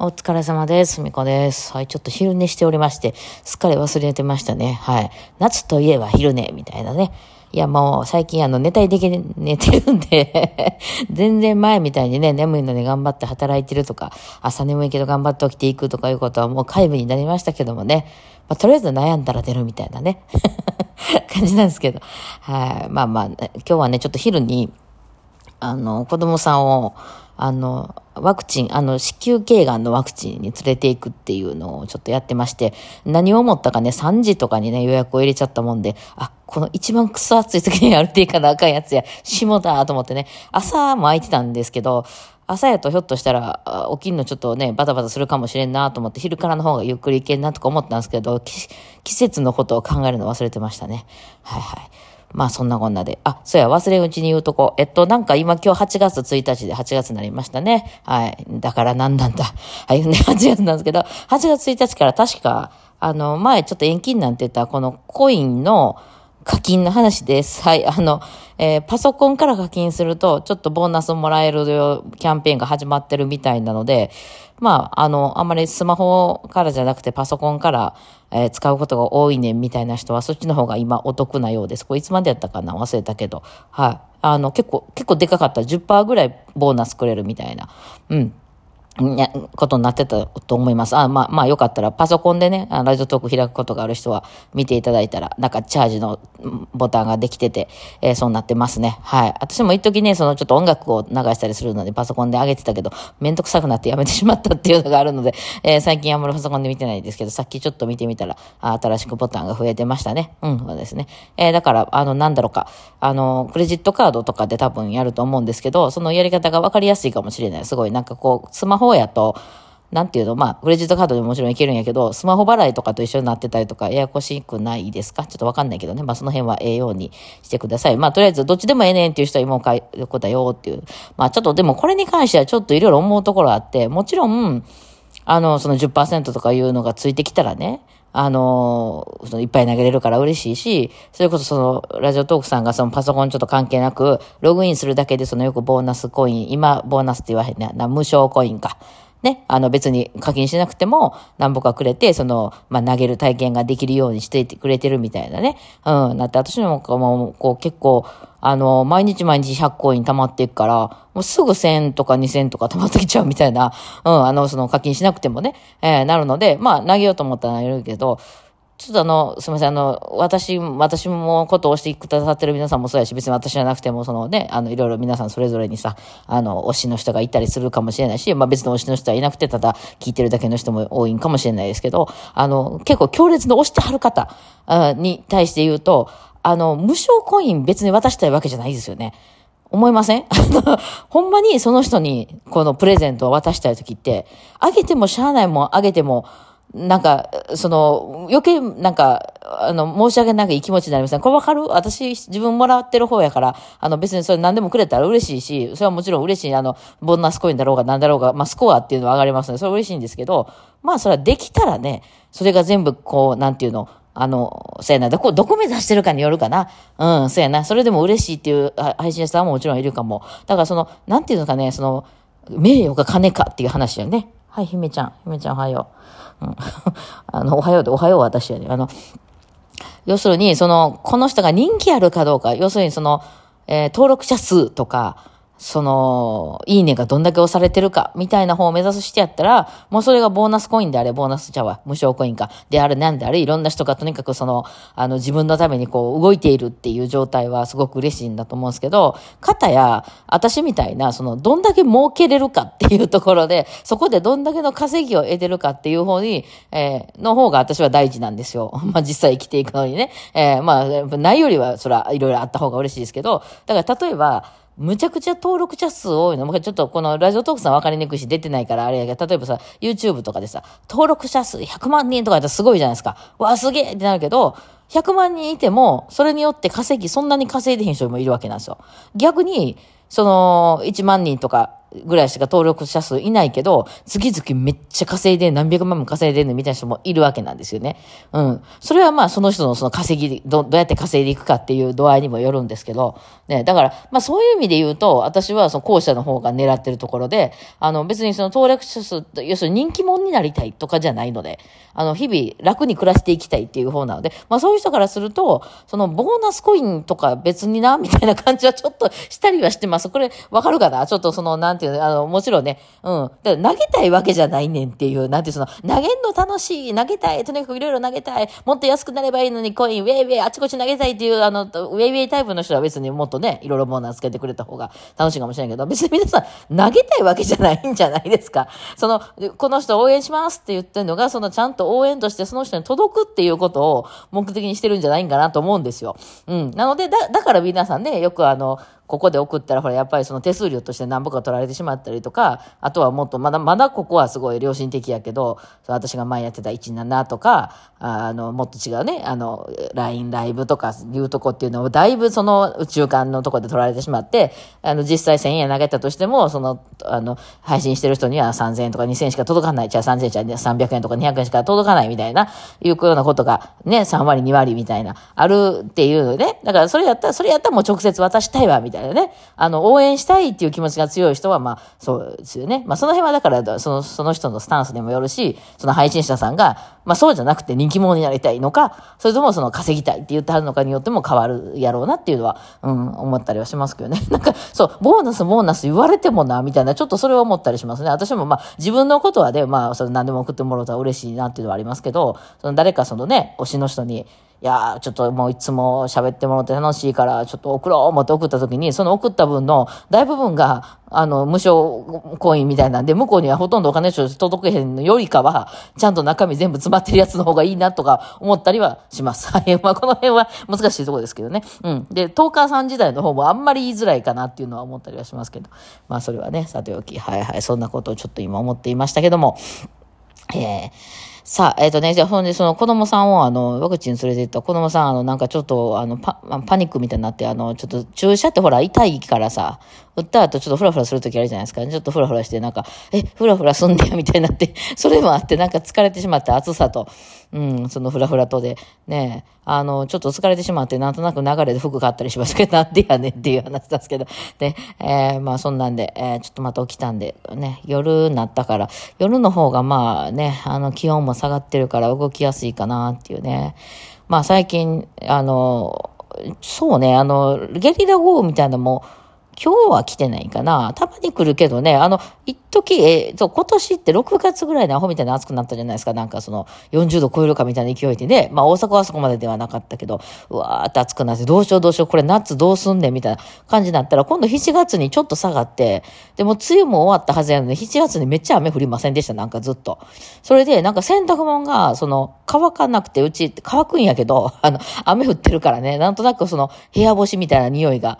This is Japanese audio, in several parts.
お疲れ様です。みこです。はい、ちょっと昼寝しておりまして、すっかり忘れてましたね。はい。夏といえば昼寝、みたいなね。いや、もう最近あの、寝たい的に寝てるんで、全然前みたいにね、眠いのに頑張って働いてるとか、朝眠いけど頑張って起きていくとかいうことはもう皆無になりましたけどもね。まあ、とりあえず悩んだら出るみたいなね。感じなんですけど。はい。まあまあ、今日はね、ちょっと昼に、あの、子供さんを、あの、ワクチン、あの、子宮頸がんのワクチンに連れていくっていうのをちょっとやってまして、何を思ったかね、3時とかにね、予約を入れちゃったもんで、あ、この一番クソ暑い時に歩いていかなあかんやつや、下だと思ってね、朝も空いてたんですけど、朝やとひょっとしたら、起きんのちょっとね、バタバタするかもしれんなと思って、昼からの方がゆっくり行けんなとか思ったんですけど、季節のことを考えるの忘れてましたね。はいはい。まあそんなこんなで。あ、そうや、忘れうちに言うとこ。えっと、なんか今今日8月1日で8月になりましたね。はい。だから何なんだ。はい。ね、8月なんですけど、8月1日から確か、あの、前ちょっと延期になんて言った、このコインの、課金の話です。はい。あの、えーパソコンから課金すると、ちょっとボーナスもらえるキャンペーンが始まってるみたいなので、まあ、あの、あんまりスマホからじゃなくてパソコンから、えー使うことが多いねみたいな人は、そっちの方が今お得なようです。これいつまでやったかな？忘れたけど。はい。あの、結構、結構でかかった。10%ぐらいボーナスくれるみたいな。うん。ね、ことになってたと思います。あ、まあ、まあよかったらパソコンでね、ラジオトーク開くことがある人は見ていただいたら、なんかチャージのボタンができてて、えーそうなってますね。はい。私も一時ね、そのちょっと音楽を流したりするのでパソコンで上げてたけど、めんどくさくなってやめてしまったっていうのがあるので、えー最近あんまりパソコンで見てないんですけど、さっきちょっと見てみたら、新しくボタンが増えてましたね。うん、そうですね。えーだから、あの、なんだろうか、あの、クレジットカードとかで多分やると思うんですけど、そのやり方がわかりやすいかもしれない。すごい、なんかこう、スマホやと、なんていうの、まあ、クレジットカードでももちろんいけるんやけど、スマホ払いとかと一緒になってたりとか、ややこしくないですか？ちょっとわかんないけどね。まあ、その辺はええようにしてください。まあ、とりあえず、どっちでもええねんっていう人は今書いこだよっていう。まあ、ちょっとでもこれに関してはちょっといろいろ思うところあって、もちろん、あの、その10%とかいうのがついてきたらね、あの、そのいっぱい投げれるから嬉しいし、それこそその、ラジオトークさんがそのパソコンちょっと関係なく、ログインするだけでそのよくボーナスコイン、今、ボーナスって言わへんね。な無償コインか。ね、あの別に課金しなくても何ぼかくれて、その、まあ、投げる体験ができるようにしていてくれてるみたいなね。うん。なって、私もも、こう結構、あの、毎日毎日100コイン溜まっていくから、もうすぐ1000とか2000とか溜まってきちゃうみたいな、うん、あの、その課金しなくてもね、えーなるので、まあ、投げようと思ったら投げるけど、ちょっとあの、すみません、あの、私、私もことをしてくださってる皆さんもそうやし、別に私じゃなくても、そのね、あの、いろいろ皆さんそれぞれにさ、あの、推しの人がいたりするかもしれないし、まあ別の推しの人はいなくて、ただ聞いてるだけの人も多いんかもしれないですけど、あの、結構強烈に推してはる方に対して言うと、あの、無償コイン別に渡したいわけじゃないですよね。思いません？あの、ほんまにその人にこのプレゼントを渡したいときって、あげてもしゃあないもん、あげても、なんか、その、余計、なんか、あの、申し訳ない気持ちになりません。これわかる？私、自分もらってる方やから、あの、別にそれ何でもくれたら嬉しいし、それはもちろん嬉しい、あの、ボーナスコインだろうが何だろうが、まあ、スコアっていうのは上がりますので、それ嬉しいんですけど、まあ、それはできたらね、それが全部、こう、なんていうの、あの、そうやな、どこ、どこ目指してるかによるかな。うん、そうやな。それでも嬉しいっていう配信者さんももちろんいるかも。だからその、なんていうのかね、その、名誉が金かっていう話よね。はい、ひめちゃん。ひめちゃんおはよう。うん。あの、おはようで、おはよう私やね。あの、要するに、その、この人が人気あるかどうか、要するにその、えー登録者数とか、その、いいねがどんだけ押されてるか、みたいな方を目指すしてやったら、もうそれがボーナスコインであれ、ボーナスちゃうわ、無償コインか、である、なんであれ、いろんな人がとにかくその、あの、自分のためにこう、動いているっていう状態はすごく嬉しいんだと思うんですけど、かたや、私みたいな、その、どんだけ儲けれるかっていうところで、そこでどんだけの稼ぎを得てるかっていう方に、えーの方が私は大事なんですよ。まあ実際生きていくのにね。えーまあ、ないよりは、それはいろいろあった方が嬉しいですけど、だから例えば、むちゃくちゃ登録者数多いの。もうちょっとこのラジオトークさん分かりにくいし出てないからあれやけど、例えばさ、YouTube とかでさ、登録者数100万人とかやったらすごいじゃないですか。わあ、すげえってなるけど、100万人いても、それによって稼ぎ、そんなに稼いでへん人もいるわけなんですよ。逆に、その、1万人とか、ぐらいしか登録者数いないけど、月々めっちゃ稼いで何百万も稼いでるみたいな人もいるわけなんですよね。うん。それはまあその人のその稼ぎ、ど、どうやって稼いでいくかっていう度合いにもよるんですけど、ね、だから、まあそういう意味で言うと、私はその後者の方が狙ってるところで、あの別にその登録者数、要するに人気者になりたいとかじゃないので、あの日々楽に暮らしていきたいっていう方なので、まあそういう人からすると、そのボーナスコインとか別にな、みたいな感じはちょっとしたりはしてます。これわかるかな？ちょっとその、なんていうの、あの、もちろんね、うん。だから投げたいわけじゃないねんっていう、なんていうその、投げんの楽しい、投げたい、とにかくいろいろ投げたい、もっと安くなればいいのにコイン、ウェイウェイ、あちこち投げたいっていう、あの、ウェイウェイタイプの人は別にもっとね、いろいろボーナスつけてくれた方が楽しいかもしれないけど、別に皆さん投げたいわけじゃないんじゃないですか。その、この人応援しますって言ってるのが、そのちゃんと応援としてその人に届くっていうことを目的にしてるんじゃないかなと思うんですよ。うん。なので、だ、だから皆さんね、よくあの、ここで送ったら、ほら、やっぱりその手数料として何ぼか取られてしまったりとか、あとはもっと、まだ、まだここはすごい良心的やけど、私が前やってた17とか、あの、もっと違うね、あの、LINE ライブとかいうとこっていうのを、だいぶその宇宙間のとこで取られてしまって、あの、実際1000円投げたとしても、その、あの、配信してる人には3000円とか2000円しか届かない、じゃあ3000円じゃ300円とか200円しか届かないみたいな、いうようなことが、ね、3割2割みたいな、あるっていうのね。だからそれやったら、それやったらもう直接渡したいわ、みたいなね。あの、応援したいっていう気持ちが強い人は、まあ、そうですよね。まあ、その辺はだから、その、その人のスタンスにもよるし、その配信者さんが、まあ、そうじゃなくて人気者になりたいのか、それともその稼ぎたいって言ってはるのかによっても変わるやろうなっていうのは、うん、思ったりはしますけどね。なんか、そう、ボーナス、ボーナス言われてもな、みたいな、ちょっとそれを思ったりしますね。私もまあ、自分のことはね、まあ、それ何でも送ってもらうと嬉しいなっていうのはありますけど、その誰かそのね、推しの人に、いやちょっともういつも喋ってもらって楽しいから、ちょっと送ろう思って送った時に、その送った分の大部分が、あの、無償コインみたいなんで、向こうにはほとんどお金届けへんのよりかは、ちゃんと中身全部詰まってるやつの方がいいなとか思ったりはします。はい。まあ、この辺は難しいところですけどね。うん。で、トーカーさん時代の方もあんまり言いづらいかなっていうのは思ったりはしますけど。まあ、それはね、さておき、はいはい、そんなことをちょっと今思っていましたけども。えーさあ、えっ、ー、とね、じゃあ、ほんで、その子供さんを、あの、ワクチン連れて行った子供さん、あの、なんかちょっと、あの、パ、パニックみたいになって、あの、ちょっと注射ってほら、痛いからさ、打った後ちょっとフラフラするときあるじゃないですか。ねちょっとフラフラして、なんか、え、フラフラすんねや、みたいになって、それもあって、なんか疲れてしまった、暑さと、うん、そのフラフラとで、ね、あの、ちょっと疲れてしまって、なんとなく流れで服買ったりしますけど、なんでやねんっていう話ですけど、で、えー、まあそんなんで、えー、ちょっとまた起きたんで、ね、夜になったから、夜の方がまあね、あの、気温も下がってるから動きやすいかなっていうね。まあ最近、あの、そうね、あの、ゲリラ豪雨みたいなのも、今日は来てないかな。たまに来るけどね、あの、一時、えそう、今年って6月ぐらいでアホみたいに暑くなったじゃないですか。なんかその、40度超えるかみたいな勢いでね。まあ大阪はそこまでではなかったけど、うわーって暑くなって、どうしようどうしよう、これ夏どうすんねんみたいな感じになったら、今度7月にちょっと下がって、でも梅雨も終わったはずやのに、7月にめっちゃ雨降りませんでした、なんかずっと。それで、なんか洗濯物が、その、乾かなくて、うち乾くんやけど、あの、雨降ってるからね、なんとなくその、部屋干しみたいな匂いが、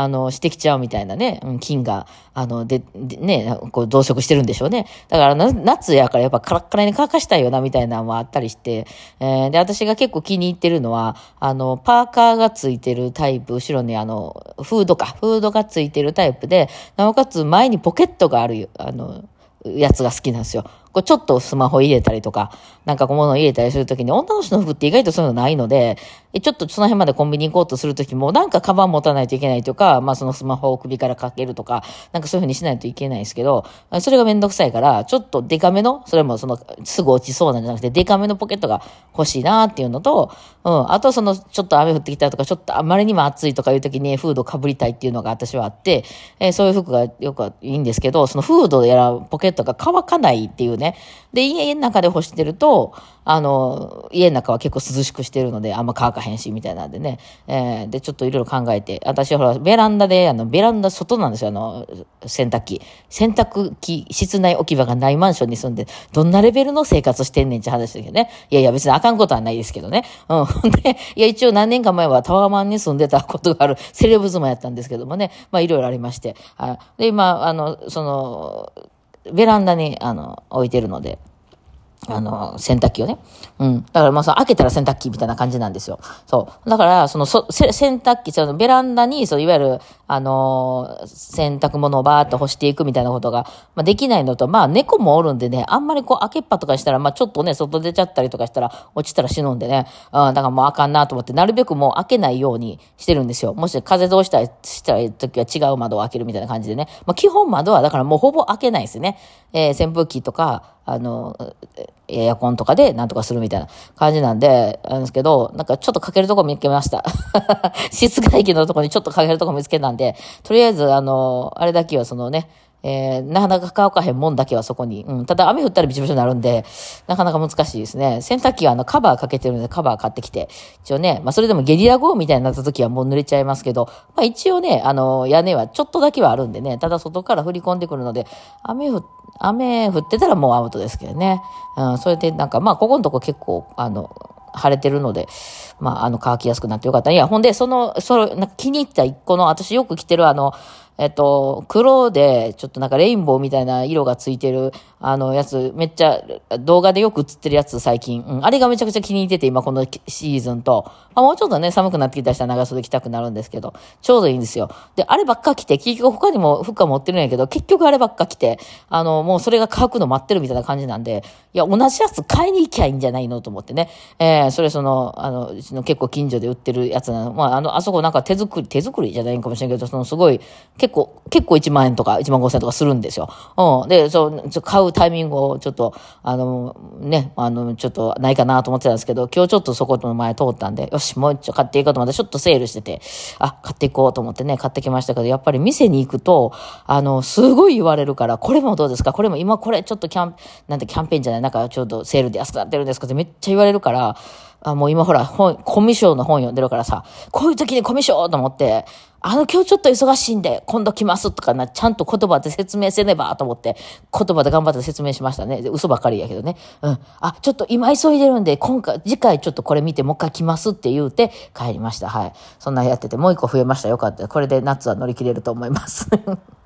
あの、してきちゃうみたいなね、うん、菌が、あの、で、でね、こう増殖してるんでしょうね。だから夏やからやっぱカラッカラに乾かしたいよな、みたいなのもあったりして、えー、で、私が結構気に入ってるのは、あの、パーカーがついてるタイプ、後ろにあの、フードか、フードがついてるタイプで、なおかつ前にポケットがある、あの、やつが好きなんですよ。こうちょっとスマホ入れたりとか、なんか小物入れたりするときに、女の人の服って意外とそういうのないので、ちょっとその辺までコンビニ行こうとするときも、なんかカバン持たないといけないとか、まあそのスマホを首からかけるとか、なんかそういうふうにしないといけないんですけど、それがめんどくさいから、ちょっとデカめの、それもその、すぐ落ちそうなんじゃなくて、デカめのポケットが欲しいなっていうのと、うん、あとその、ちょっと雨降ってきたとか、ちょっとあまりにも暑いとかいうときにフードかぶりたいっていうのが私はあって、えー、そういう服がよくいいんですけど、そのフードやらポケットが乾かないっていうね。で、家の中で干してると、あの、家の中は結構涼しくしてるので、あんま乾かへんし、みたいなんでね。えー、で、ちょっといろいろ考えて、私ほら、ベランダで、あの、ベランダ外なんですよ、あの、洗濯機。洗濯機、室内置き場がないマンションに住んで、どんなレベルの生活してんねんって話だけどね。いやいや、別にあかんことはないですけどね。うん。で、いや、一応何年か前はタワーマンに住んでたことがあるセレブ妻やったんですけどもね。まあ、いろいろありまして。はい。で、今、あの、その、ベランダに、あの、置いてるので、あの、洗濯機をね。うん。だからまあ、その開けたら洗濯機みたいな感じなんですよ。そう。だから、その、そ、洗濯機、そのベランダに、そう、いわゆる、あのー、洗濯物をバーっと干していくみたいなことが、まあ、できないのと、まあ、猫もおるんでね、あんまりこう、開けっぱとかしたら、まあ、ちょっとね、外出ちゃったりとかしたら、落ちたら死ぬんでね。うん、だからもうあかんなと思って、なるべくもう開けないようにしてるんですよ。もし風通したりしたい時は違う窓を開けるみたいな感じでね。まあ、基本窓は、だからもうほぼ開けないですね。えー、扇風機とか、あの、エアコンとかでなんとかするみたいな感じなんで、あんですけど、なんかちょっとかけるとこ見つけました。室外機のとこにちょっとかけるとこ見つけたんで、とりあえず、あの、あれだけはそのね、えー、なかなか乾かへんもんだけはそこに。うん。ただ雨降ったらびちょびちょになるんで、なかなか難しいですね。洗濯機はあのカバーかけてるのでカバー買ってきて、一応ね、まあそれでもゲリラ豪雨みたいになった時はもう濡れちゃいますけど、まあ一応ね、あの、屋根はちょっとだけはあるんでね、ただ外から降り込んでくるので、雨降、雨降ってたらもうアウトですけどね。うん、それでなんか、まあここのとこ結構、あの、晴れてるので、まあ、あの、乾きやすくなってよかった。いや、ほんで、その、その、気に入った一個の、私よく着てるあの、えっと、黒で、ちょっとなんかレインボーみたいな色がついてる、あの、やつ、めっちゃ、動画でよく映ってるやつ、最近。うん。あれがめちゃくちゃ気に入ってて、今このシーズンと。まあ、もうちょっとね、寒くなってきたら長袖着たくなるんですけど、ちょうどいいんですよ。で、あればっか着て、結局他にも服は持ってるんやけど、結局あればっか着て、あの、もうそれが乾くの待ってるみたいな感じなんで、いや、同じやつ買いに行きゃいいんじゃないのと思ってね。えー、それその、あの、うちの結構近所で売ってるやつなの。まあ、あの、あそこなんか手作り、手作りじゃないかもしれんけど、そのすごい、結構、結構1万円とか1万5千円とかするんですよ。うん。で、そう、買うタイミングをちょっと、あの、ね、あの、ちょっとないかなと思ってたんですけど、今日ちょっとそこの前通ったんで、よし、もう一丁買っていこうと思って、ちょっとセールしてて、あ、買っていこうと思ってね、買ってきましたけど、やっぱり店に行くと、あの、すごい言われるから、これもどうですか？これも今これちょっとキャン、なんてキャンペーンじゃないなんかちょっとセールで安くなってるんですか？ってめっちゃ言われるから、あ、もう今ほら、本、コミュ障の本読んでるからさ、こういう時にコミュ障と思って、あの、今日ちょっと忙しいんで、今度来ますとかな、ちゃんと言葉で説明せねばと思って、言葉で頑張って説明しましたね。嘘ばっかりやけどね。うん。あ、ちょっと今急いでるんで、今回、次回ちょっとこれ見てもう一回来ますって言うて帰りました。はい。そんなやってて、もう一個増えました。よかった。これで夏は乗り切れると思います。